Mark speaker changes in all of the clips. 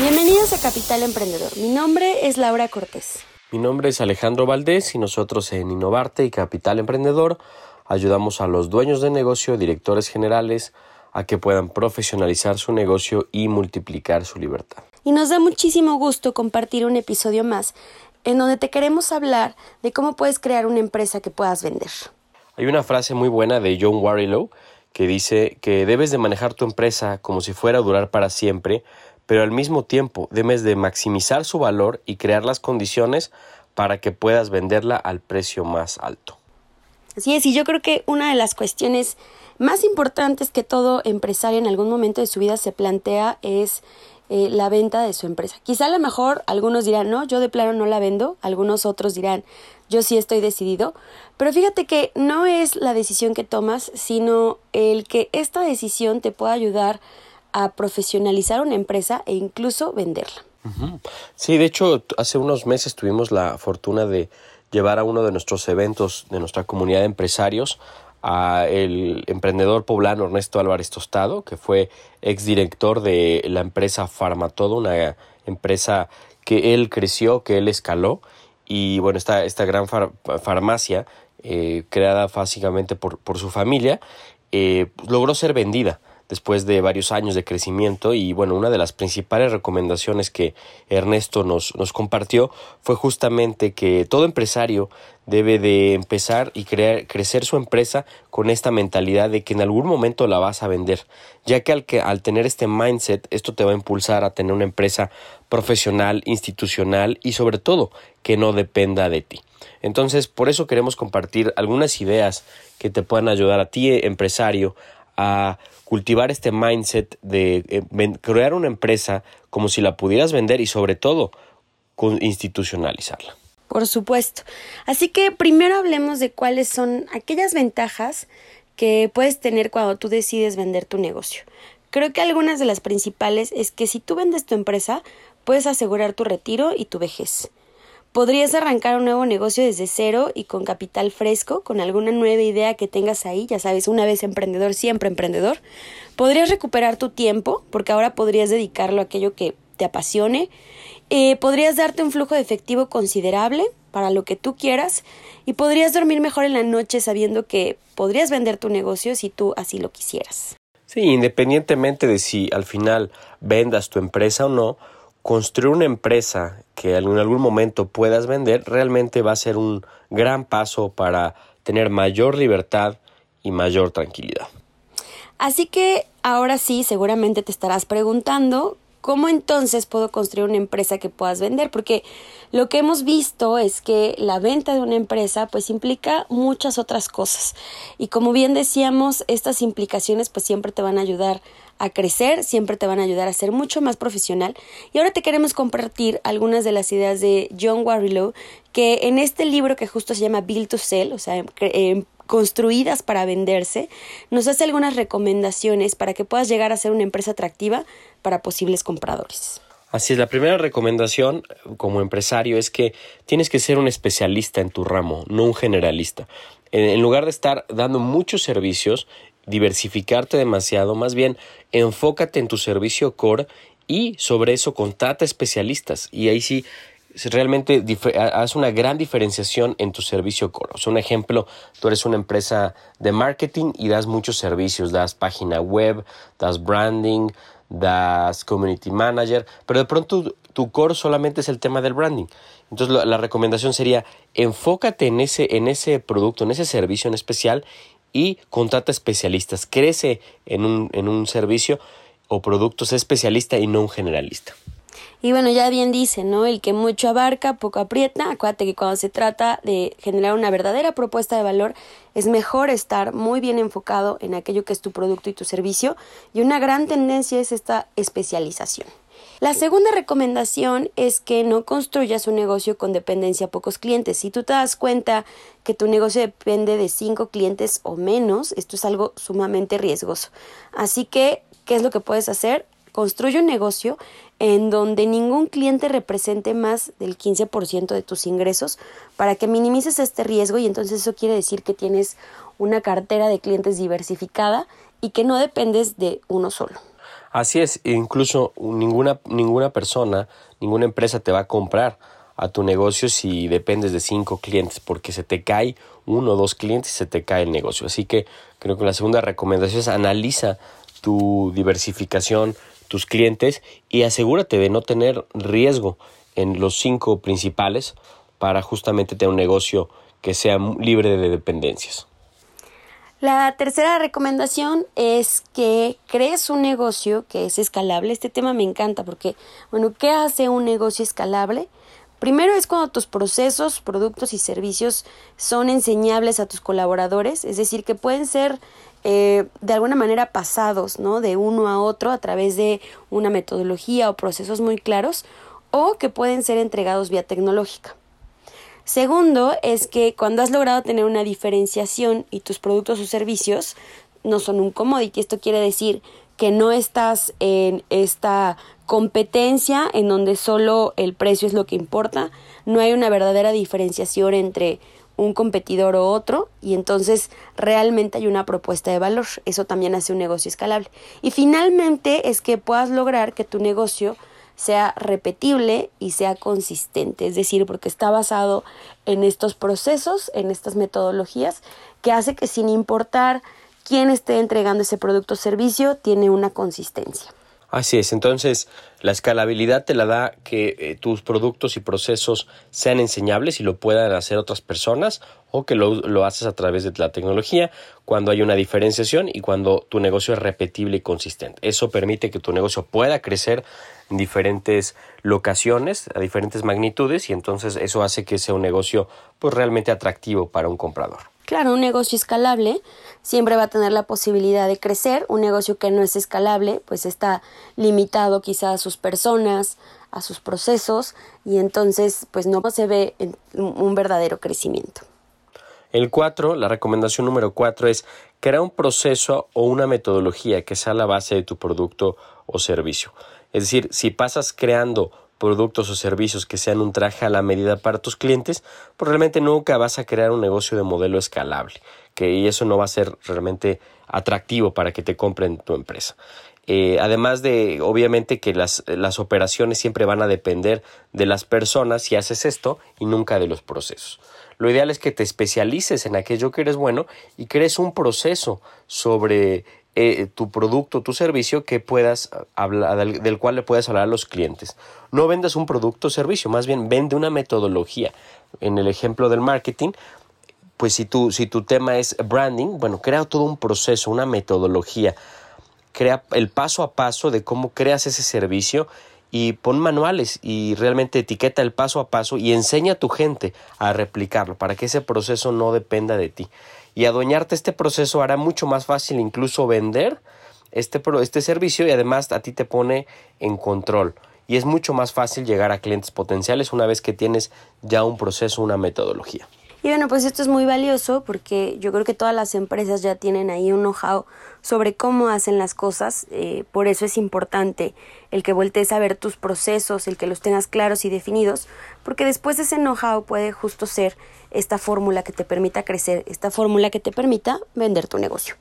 Speaker 1: Bienvenidos a Capital Emprendedor. Mi nombre es Laura Cortés.
Speaker 2: Mi nombre es Alejandro Valdés y nosotros en Innovarte y Capital Emprendedor ayudamos a los dueños de negocio, directores generales, a que puedan profesionalizar su negocio y multiplicar su libertad.
Speaker 1: Y nos da muchísimo gusto compartir un episodio más en donde te queremos hablar de cómo puedes crear una empresa que puedas vender.
Speaker 2: Hay una frase muy buena de John Warrilow que dice que debes de manejar tu empresa como si fuera a durar para siempre, pero al mismo tiempo debes de maximizar su valor y crear las condiciones para que puedas venderla al precio más alto.
Speaker 1: Así es, y yo creo que una de las cuestiones más importantes que todo empresario en algún momento de su vida se plantea es eh, la venta de su empresa. Quizá a lo mejor algunos dirán, no, yo de plano no la vendo, algunos otros dirán, yo sí estoy decidido, pero fíjate que no es la decisión que tomas, sino el que esta decisión te pueda ayudar a profesionalizar una empresa e incluso venderla.
Speaker 2: Sí, de hecho, hace unos meses tuvimos la fortuna de llevar a uno de nuestros eventos de nuestra comunidad de empresarios a el emprendedor poblano Ernesto Álvarez Tostado, que fue exdirector de la empresa Farmatodo, una empresa que él creció, que él escaló, y bueno, esta, esta gran farmacia, eh, creada básicamente por, por su familia, eh, logró ser vendida después de varios años de crecimiento y bueno, una de las principales recomendaciones que Ernesto nos, nos compartió fue justamente que todo empresario debe de empezar y crear, crecer su empresa con esta mentalidad de que en algún momento la vas a vender, ya que al, que al tener este mindset esto te va a impulsar a tener una empresa profesional, institucional y sobre todo que no dependa de ti. Entonces, por eso queremos compartir algunas ideas que te puedan ayudar a ti, empresario, a cultivar este mindset de eh, crear una empresa como si la pudieras vender y sobre todo institucionalizarla.
Speaker 1: Por supuesto. Así que primero hablemos de cuáles son aquellas ventajas que puedes tener cuando tú decides vender tu negocio. Creo que algunas de las principales es que si tú vendes tu empresa, puedes asegurar tu retiro y tu vejez. Podrías arrancar un nuevo negocio desde cero y con capital fresco, con alguna nueva idea que tengas ahí, ya sabes, una vez emprendedor, siempre emprendedor. Podrías recuperar tu tiempo, porque ahora podrías dedicarlo a aquello que te apasione. Eh, podrías darte un flujo de efectivo considerable para lo que tú quieras y podrías dormir mejor en la noche sabiendo que podrías vender tu negocio si tú así lo quisieras.
Speaker 2: Sí, independientemente de si al final vendas tu empresa o no, construir una empresa que en algún momento puedas vender realmente va a ser un gran paso para tener mayor libertad y mayor tranquilidad.
Speaker 1: Así que ahora sí, seguramente te estarás preguntando ¿Cómo entonces puedo construir una empresa que puedas vender? Porque lo que hemos visto es que la venta de una empresa pues implica muchas otras cosas. Y como bien decíamos, estas implicaciones pues siempre te van a ayudar a crecer, siempre te van a ayudar a ser mucho más profesional. Y ahora te queremos compartir algunas de las ideas de John Warrilow, que en este libro que justo se llama Build to Sell, o sea, eh, construidas para venderse, nos hace algunas recomendaciones para que puedas llegar a ser una empresa atractiva para posibles compradores.
Speaker 2: Así es, la primera recomendación como empresario es que tienes que ser un especialista en tu ramo, no un generalista. En lugar de estar dando muchos servicios, diversificarte demasiado, más bien enfócate en tu servicio core y sobre eso contrata especialistas. Y ahí sí realmente haz una gran diferenciación en tu servicio core. O sea, un ejemplo, tú eres una empresa de marketing y das muchos servicios, das página web, das branding, das community manager, pero de pronto tu core solamente es el tema del branding. Entonces la, recomendación sería enfócate en ese, en ese producto, en ese servicio en especial y contrata especialistas. Crece en un, en un servicio o producto, sea especialista y no un generalista.
Speaker 1: Y bueno, ya bien dice, ¿no? El que mucho abarca, poco aprieta. Acuérdate que cuando se trata de generar una verdadera propuesta de valor, es mejor estar muy bien enfocado en aquello que es tu producto y tu servicio. Y una gran tendencia es esta especialización. La segunda recomendación es que no construyas un negocio con dependencia a pocos clientes. Si tú te das cuenta que tu negocio depende de cinco clientes o menos, esto es algo sumamente riesgoso. Así que, ¿qué es lo que puedes hacer? Construye un negocio en donde ningún cliente represente más del 15% de tus ingresos para que minimices este riesgo y entonces eso quiere decir que tienes una cartera de clientes diversificada y que no dependes de uno solo.
Speaker 2: Así es, incluso ninguna, ninguna persona, ninguna empresa te va a comprar a tu negocio si dependes de cinco clientes, porque se te cae uno o dos clientes y se te cae el negocio. Así que creo que la segunda recomendación es analiza tu diversificación, tus clientes y asegúrate de no tener riesgo en los cinco principales para justamente tener un negocio que sea libre de dependencias.
Speaker 1: La tercera recomendación es que crees un negocio que es escalable. Este tema me encanta porque, bueno, ¿qué hace un negocio escalable? Primero es cuando tus procesos, productos y servicios son enseñables a tus colaboradores, es decir, que pueden ser eh, de alguna manera pasados, ¿no? De uno a otro a través de una metodología o procesos muy claros, o que pueden ser entregados vía tecnológica. Segundo es que cuando has logrado tener una diferenciación y tus productos o servicios no son un commodity, esto quiere decir que no estás en esta competencia en donde solo el precio es lo que importa, no hay una verdadera diferenciación entre un competidor o otro y entonces realmente hay una propuesta de valor. Eso también hace un negocio escalable. Y finalmente es que puedas lograr que tu negocio sea repetible y sea consistente, es decir, porque está basado en estos procesos, en estas metodologías, que hace que sin importar quién esté entregando ese producto o servicio, tiene una consistencia.
Speaker 2: Así es, entonces la escalabilidad te la da que eh, tus productos y procesos sean enseñables y lo puedan hacer otras personas o que lo, lo, haces a través de la tecnología cuando hay una diferenciación y cuando tu negocio es repetible y consistente. Eso permite que tu negocio pueda crecer en diferentes locaciones, a diferentes magnitudes y entonces eso hace que sea un negocio pues realmente atractivo para un comprador.
Speaker 1: Claro, un negocio escalable siempre va a tener la posibilidad de crecer. Un negocio que no es escalable, pues está limitado quizá a sus personas, a sus procesos, y entonces pues no se ve un verdadero crecimiento.
Speaker 2: El 4, la recomendación número 4 es crear un proceso o una metodología que sea la base de tu producto o servicio. Es decir, si pasas creando productos o servicios que sean un traje a la medida para tus clientes, pues realmente nunca vas a crear un negocio de modelo escalable, que y eso no va a ser realmente atractivo para que te compren tu empresa. Eh, además de, obviamente, que las, las operaciones siempre van a depender de las personas si haces esto y nunca de los procesos. Lo ideal es que te especialices en aquello que eres bueno y crees un proceso sobre eh, tu producto, tu servicio que puedas hablar, del, cual le puedas hablar a los clientes. No vendas un producto o servicio, más bien vende una metodología. En el ejemplo del marketing, pues si tu, si tu tema es branding, bueno, crea todo un proceso, una metodología. Crea el paso a paso de cómo creas ese servicio y pon manuales y realmente etiqueta el paso a paso y enseña a tu gente a replicarlo para que ese proceso no dependa de ti y adueñarte este proceso hará mucho más fácil incluso vender este, este servicio y además a ti te pone en control y es mucho más fácil llegar a clientes potenciales una vez que tienes ya un proceso, una metodología.
Speaker 1: Y bueno, pues esto es muy valioso porque yo creo que todas las empresas ya tienen ahí un know-how sobre cómo hacen las cosas. Eh, por eso es importante el que voltees a ver tus procesos, el que los tengas claros y definidos, porque después ese know-how puede justo ser esta fórmula que te permita crecer, esta fórmula que te permita vender tu negocio.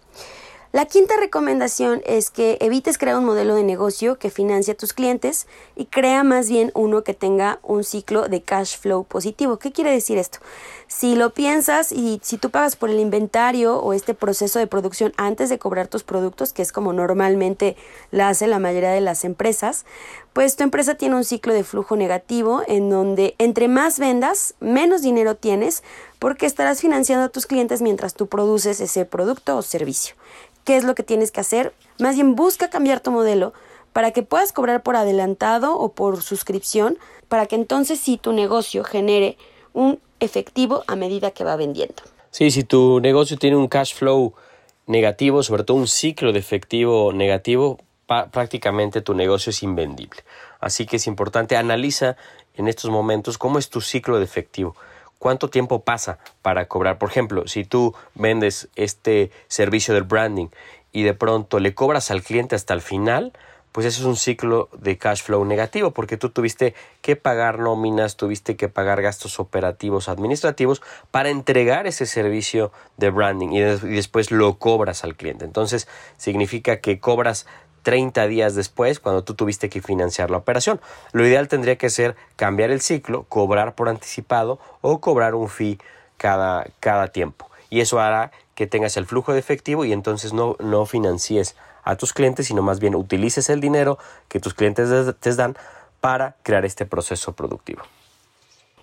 Speaker 1: La quinta recomendación es que evites crear un modelo de negocio que financie a tus clientes y crea más bien uno que tenga un ciclo de cash flow positivo. ¿Qué quiere decir esto? Si lo piensas y si tú pagas por el inventario o este proceso de producción antes de cobrar tus productos, que es como normalmente la hace la mayoría de las empresas, pues tu empresa tiene un ciclo de flujo negativo en donde entre más vendas, menos dinero tienes porque estarás financiando a tus clientes mientras tú produces ese producto o servicio qué es lo que tienes que hacer. Más bien busca cambiar tu modelo para que puedas cobrar por adelantado o por suscripción, para que entonces sí tu negocio genere un efectivo a medida que va vendiendo.
Speaker 2: Sí, si tu negocio tiene un cash flow negativo, sobre todo un ciclo de efectivo negativo, prácticamente tu negocio es invendible. Así que es importante, analiza en estos momentos cómo es tu ciclo de efectivo. ¿Cuánto tiempo pasa para cobrar? Por ejemplo, si tú vendes este servicio del branding y de pronto le cobras al cliente hasta el final, pues eso es un ciclo de cash flow negativo, porque tú tuviste que pagar nóminas, tuviste que pagar gastos operativos administrativos para entregar ese servicio de branding y, después lo cobras al cliente. Entonces significa que cobras 30 días después cuando tú tuviste que financiar la operación. Lo ideal tendría que ser cambiar el ciclo, cobrar por anticipado o cobrar un fee cada, cada tiempo. Y eso hará que tengas el flujo de efectivo y entonces no, no financies a tus clientes, sino más bien utilices el dinero que tus clientes te dan para crear este proceso productivo.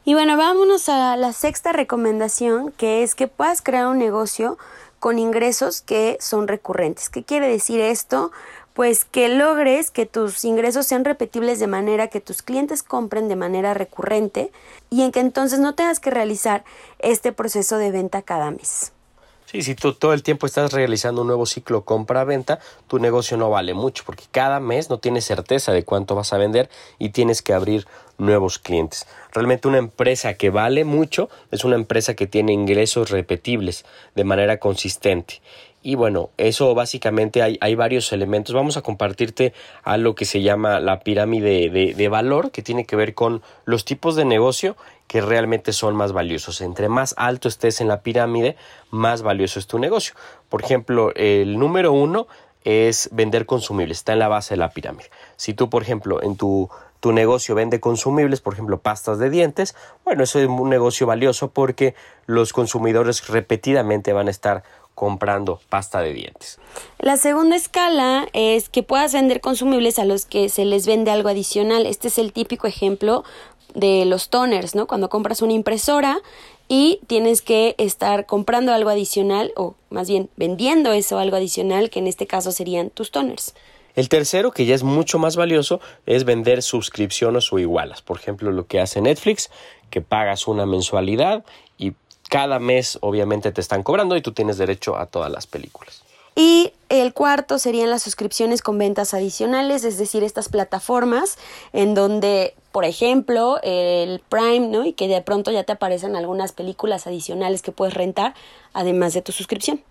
Speaker 1: Y bueno, vámonos a la sexta recomendación, que es que puedas crear un negocio con ingresos que son recurrentes. ¿Qué quiere decir esto? Pues que logres que tus ingresos sean repetibles de manera que tus clientes compren de manera recurrente y en que entonces no tengas que realizar este proceso de venta cada mes.
Speaker 2: Sí, si tú todo el tiempo estás realizando un nuevo ciclo compra-venta, tu negocio no vale mucho porque cada mes no tienes certeza de cuánto vas a vender y tienes que abrir nuevos clientes. Realmente una empresa que vale mucho es una empresa que tiene ingresos repetibles de manera consistente. Y bueno, eso básicamente hay, hay varios elementos. Vamos a compartirte algo que se llama la pirámide de, de valor, que tiene que ver con los tipos de negocio que realmente son más valiosos. Entre más alto estés en la pirámide, más valioso es tu negocio. Por ejemplo, el número uno es vender consumibles, está en la base de la pirámide. Si tú, por ejemplo, en tu, tu negocio vende consumibles, por ejemplo, pastas de dientes, bueno, eso es un negocio valioso porque los consumidores repetidamente van a estar comprando pasta de dientes.
Speaker 1: La segunda escala es que puedas vender consumibles a los que se les vende algo adicional. Este es el típico ejemplo de los toners, ¿no? Cuando compras una impresora y tienes que estar comprando algo adicional o más bien vendiendo eso algo adicional que en este caso serían tus toners.
Speaker 2: El tercero, que ya es mucho más valioso, es vender suscripciones o igualas. Por ejemplo, lo que hace Netflix, que pagas una mensualidad y cada mes obviamente te están cobrando y tú tienes derecho a todas las películas.
Speaker 1: Y el cuarto serían las suscripciones con ventas adicionales, es decir, estas plataformas en donde, por ejemplo, el Prime, ¿no? Y que de pronto ya te aparecen algunas películas adicionales que puedes rentar, además de tu suscripción.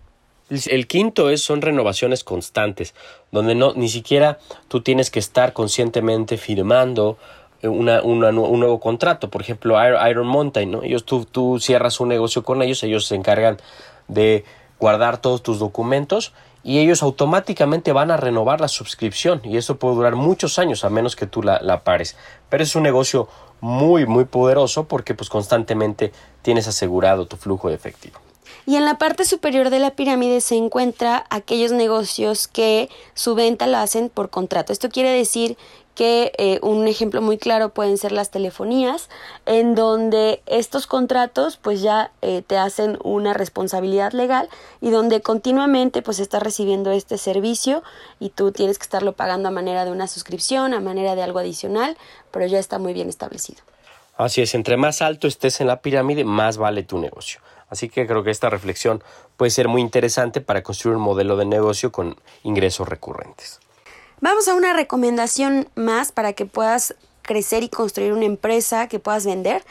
Speaker 2: El quinto es, son renovaciones constantes, donde no, ni siquiera tú tienes que estar conscientemente firmando una, un nuevo contrato. Por ejemplo, Iron Mountain, ¿no? Ellos, tú, tú cierras un negocio con ellos, ellos se encargan de guardar todos tus documentos y ellos automáticamente van a renovar la suscripción y eso puede durar muchos años a menos que tú la, la pares. Pero es un negocio muy muy poderoso porque pues constantemente tienes asegurado tu flujo de efectivo.
Speaker 1: Y en la parte superior de la pirámide se encuentra aquellos negocios que su venta lo hacen por contrato. Esto quiere decir que eh, un ejemplo muy claro pueden ser las telefonías, en donde estos contratos pues ya eh, te hacen una responsabilidad legal y donde continuamente pues estás recibiendo este servicio y tú tienes que estarlo pagando a manera de una suscripción, a manera de algo adicional, pero ya está muy bien establecido.
Speaker 2: Así es, entre más alto estés en la pirámide, más vale tu negocio. Así que creo que esta reflexión puede ser muy interesante para construir un modelo de negocio con ingresos recurrentes.
Speaker 1: Vamos a una recomendación más para que puedas crecer y construir una empresa que puedas vender.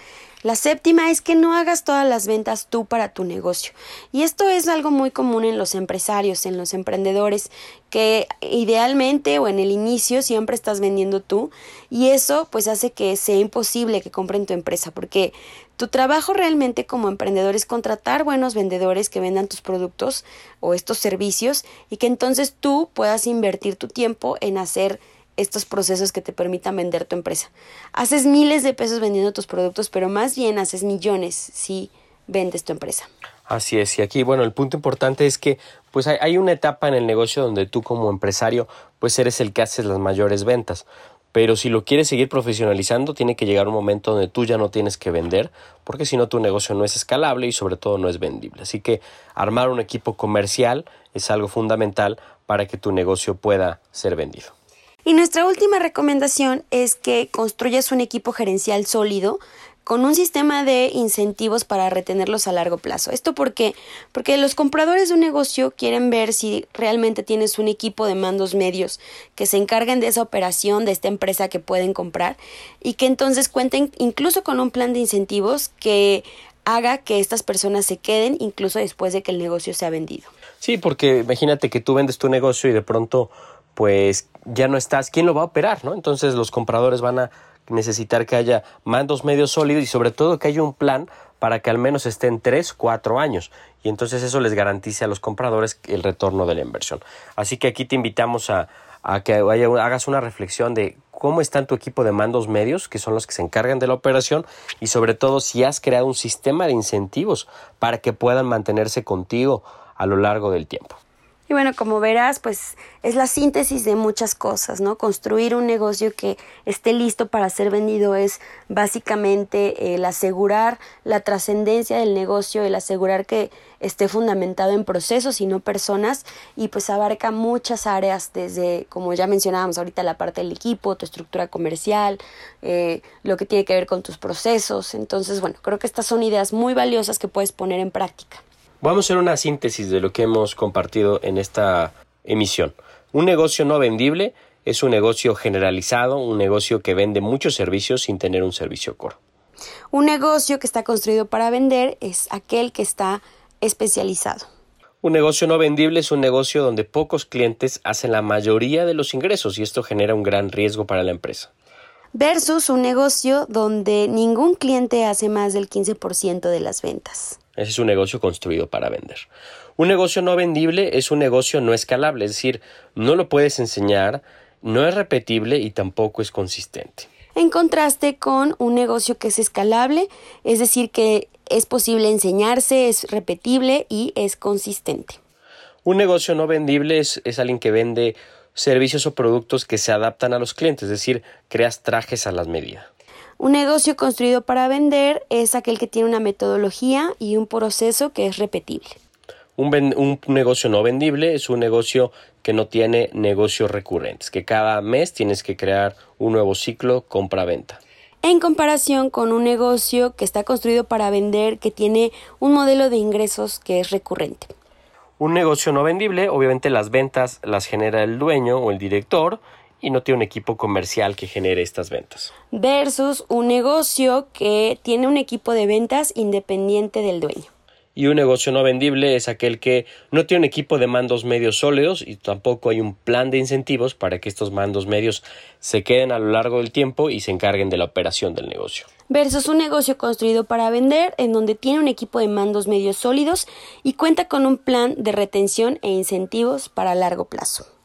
Speaker 1: La séptima es que no hagas todas las ventas tú para tu negocio. Y esto es algo muy común en los empresarios, en los emprendedores, que idealmente o en el inicio siempre estás vendiendo tú y eso pues hace que sea imposible que compren tu empresa porque tu trabajo realmente como emprendedor es contratar buenos vendedores que vendan tus productos o estos servicios y que entonces tú puedas invertir tu tiempo en hacer estos procesos que te permitan vender tu empresa. Haces miles de pesos vendiendo tus productos, pero más bien haces millones si vendes tu empresa.
Speaker 2: Así es, y aquí, bueno, el punto importante es que pues hay, una etapa en el negocio donde tú como empresario pues eres el que haces las mayores ventas. Pero si lo quieres seguir profesionalizando, tiene que llegar un momento donde tú ya no tienes que vender, porque si no tu negocio no es escalable y sobre todo no es vendible. Así que armar un equipo comercial es algo fundamental para que tu negocio pueda ser vendido.
Speaker 1: Y nuestra última recomendación es que construyas un equipo gerencial sólido con un sistema de incentivos para retenerlos a largo plazo. ¿Esto por qué? Porque los compradores de un negocio quieren ver si realmente tienes un equipo de mandos medios que se encarguen de esa operación de esta empresa que pueden comprar y que entonces cuenten incluso con un plan de incentivos que haga que estas personas se queden incluso después de que el negocio sea vendido.
Speaker 2: Sí, porque imagínate que tú vendes tu negocio y de pronto pues ya no estás, ¿quién lo va a operar? ¿no? Entonces los compradores van a necesitar que haya mandos medios sólidos y sobre todo que haya un plan para que al menos estén 3, 4 años. Y entonces eso les garantice a los compradores el retorno de la inversión. Así que aquí te invitamos a, a que hagas una reflexión de cómo está tu equipo de mandos medios, que son los que se encargan de la operación, y sobre todo si has creado un sistema de incentivos para que puedan mantenerse contigo a lo largo del tiempo.
Speaker 1: Y bueno, como verás, pues es la síntesis de muchas cosas, ¿no? Construir un negocio que esté listo para ser vendido es básicamente el asegurar la trascendencia del negocio, el asegurar que esté fundamentado en procesos y no personas y pues abarca muchas áreas desde, como ya mencionábamos ahorita, la parte del equipo, tu estructura comercial, eh, lo que tiene que ver con tus procesos. Entonces, bueno, creo que estas son ideas muy valiosas que puedes poner en práctica.
Speaker 2: Vamos a hacer una síntesis de lo que hemos compartido en esta emisión. Un negocio no vendible es un negocio generalizado, un negocio que vende muchos servicios sin tener un servicio core.
Speaker 1: Un negocio que está construido para vender es aquel que está especializado.
Speaker 2: Un negocio no vendible es un negocio donde pocos clientes hacen la mayoría de los ingresos y esto genera un gran riesgo para la empresa.
Speaker 1: Versus un negocio donde ningún cliente hace más del 15% de las ventas.
Speaker 2: Ese es un negocio construido para vender. Un negocio no vendible es un negocio no escalable, es decir, no lo puedes enseñar, no es repetible y tampoco es consistente.
Speaker 1: En contraste con un negocio que es escalable, es decir, que es posible enseñarse, es repetible y es consistente.
Speaker 2: Un negocio no vendible es, es alguien que vende servicios o productos que se adaptan a los clientes, es decir, creas trajes a las medidas.
Speaker 1: Un negocio construido para vender es aquel que tiene una metodología y un proceso que es repetible.
Speaker 2: Un, negocio no vendible es un negocio que no tiene negocios recurrentes, que cada mes tienes que crear un nuevo ciclo compra-venta.
Speaker 1: En comparación con un negocio que está construido para vender, que tiene un modelo de ingresos que es recurrente.
Speaker 2: Un negocio no vendible, obviamente las ventas las genera el dueño o el director y no tiene un equipo comercial que genere estas ventas.
Speaker 1: Versus un negocio que tiene un equipo de ventas independiente del dueño.
Speaker 2: Y un negocio no vendible es aquel que no tiene un equipo de mandos medios sólidos y tampoco hay un plan de incentivos para que estos mandos medios se queden a lo largo del tiempo y se encarguen de la operación del negocio.
Speaker 1: Versus un negocio construido para vender en donde tiene un equipo de mandos medios sólidos y cuenta con un plan de retención e incentivos para largo plazo.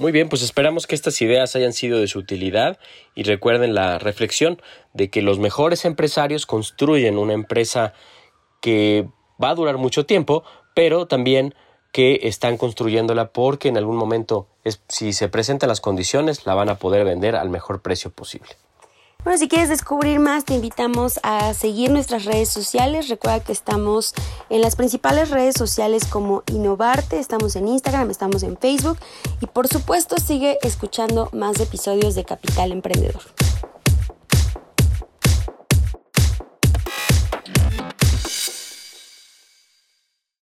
Speaker 2: Muy bien, pues esperamos que estas ideas hayan sido de su utilidad y recuerden la reflexión de que los mejores empresarios construyen una empresa que va a durar mucho tiempo, pero también que están construyéndola porque en algún momento, si se presentan las condiciones, la van a poder vender al mejor precio posible.
Speaker 1: Bueno, si quieres descubrir más, te invitamos a seguir nuestras redes sociales. Recuerda que estamos en las principales redes sociales como Innovarte, estamos en Instagram, estamos en Facebook y por supuesto sigue escuchando más episodios de Capital Emprendedor.